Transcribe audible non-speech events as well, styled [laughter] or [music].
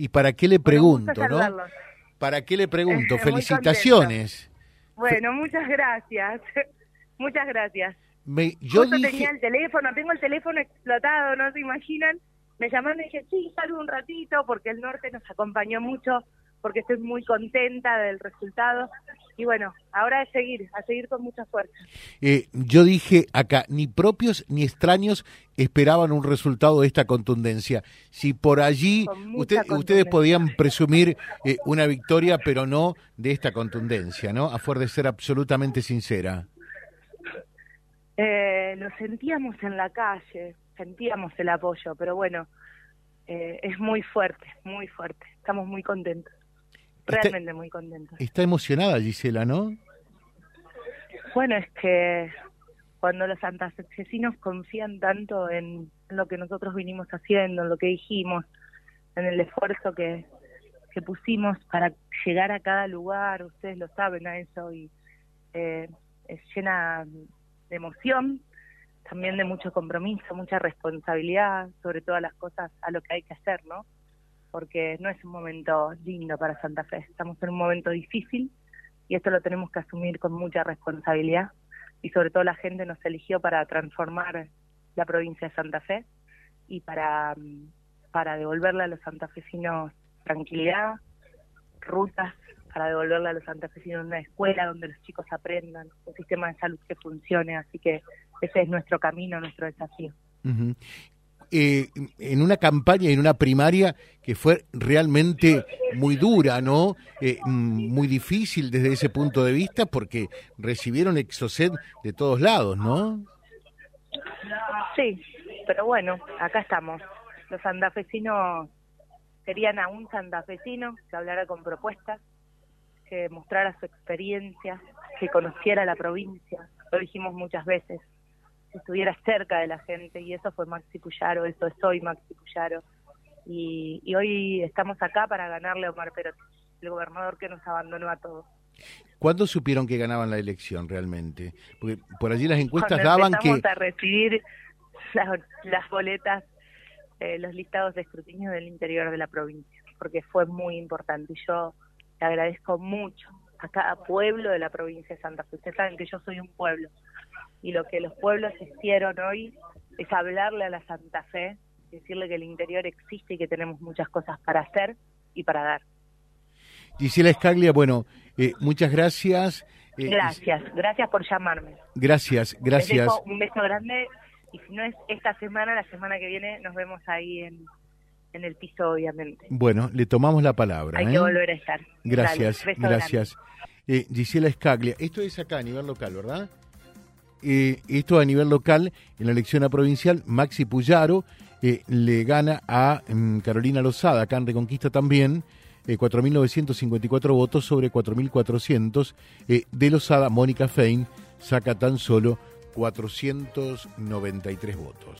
¿Y para qué le pregunto, no? ¿Para qué le pregunto? Felicitaciones. Bueno, muchas gracias. [laughs] muchas gracias. Me, yo tenía el teléfono, tengo el teléfono explotado, no se imaginan. Me llamaron y dije, sí, salgo un ratito porque el norte nos acompañó mucho, porque estoy muy contenta del resultado. Y bueno, ahora es seguir, a seguir con mucha fuerza. Eh, yo dije acá, ni propios ni extraños esperaban un resultado de esta contundencia. Si por allí ustedes podían presumir eh, una victoria, pero no de esta contundencia, ¿no? A fuer de ser absolutamente sincera. Eh, lo sentíamos en la calle, sentíamos el apoyo, pero bueno, eh, es muy fuerte, muy fuerte. Estamos muy contentos, realmente muy contentos. Está emocionada Gisela, ¿no? Bueno, es que cuando los santafesinos confían tanto en lo que nosotros vinimos haciendo, en lo que dijimos, en el esfuerzo que, que pusimos para llegar a cada lugar, ustedes lo saben a eso, y eh, es llena de emoción, también de mucho compromiso, mucha responsabilidad sobre todas las cosas a lo que hay que hacer, ¿no? Porque no es un momento lindo para Santa Fe, estamos en un momento difícil y esto lo tenemos que asumir con mucha responsabilidad y sobre todo la gente nos eligió para transformar la provincia de Santa Fe y para, para devolverle a los santafesinos tranquilidad, rutas, para devolverle a los santafesinos una escuela donde los chicos aprendan, un sistema de salud que funcione, así que ese es nuestro camino, nuestro desafío. Eh, en una campaña, en una primaria que fue realmente muy dura, ¿no? Eh, mm, muy difícil desde ese punto de vista porque recibieron exocet de todos lados, ¿no? Sí, pero bueno, acá estamos. Los santafesinos querían a un santafesino que hablara con propuestas, que mostrara su experiencia, que conociera la provincia, lo dijimos muchas veces, que estuviera cerca de la gente y eso fue Maxi Puyaro, eso es hoy Maxi Puyaro. Y, hoy estamos acá para ganarle a Omar Perotti, el gobernador que nos abandonó a todos. ¿Cuándo supieron que ganaban la elección realmente? Porque por allí las encuestas daban que... a recibir las, boletas, eh, los listados de escrutinio del interior de la provincia, porque fue muy importante. Y yo le agradezco mucho a cada pueblo de la provincia de Santa Fe. Ustedes saben que yo soy un pueblo y lo que los pueblos hicieron hoy es hablarle a la Santa Fe, decirle que el interior existe y que tenemos muchas cosas para hacer y para dar. Gisela Escaglia, bueno, eh, muchas gracias. Eh, gracias, gracias por llamarme. Gracias, gracias. un beso grande y si no es esta semana, la semana que viene nos vemos ahí en, en el piso, obviamente. Bueno, le tomamos la palabra. Hay que ¿eh? volver a estar. Gracias, gracias. Eh, Gisela Escaglia, esto es acá a nivel local, ¿verdad? Eh, esto a nivel local, en la elección a provincial, Maxi Puyaro eh, le gana a mm, Carolina Lozada, acá en Reconquista también, 4.954 votos sobre 4.400. de Lozada, Mónica Fein saca tan solo 493 votos.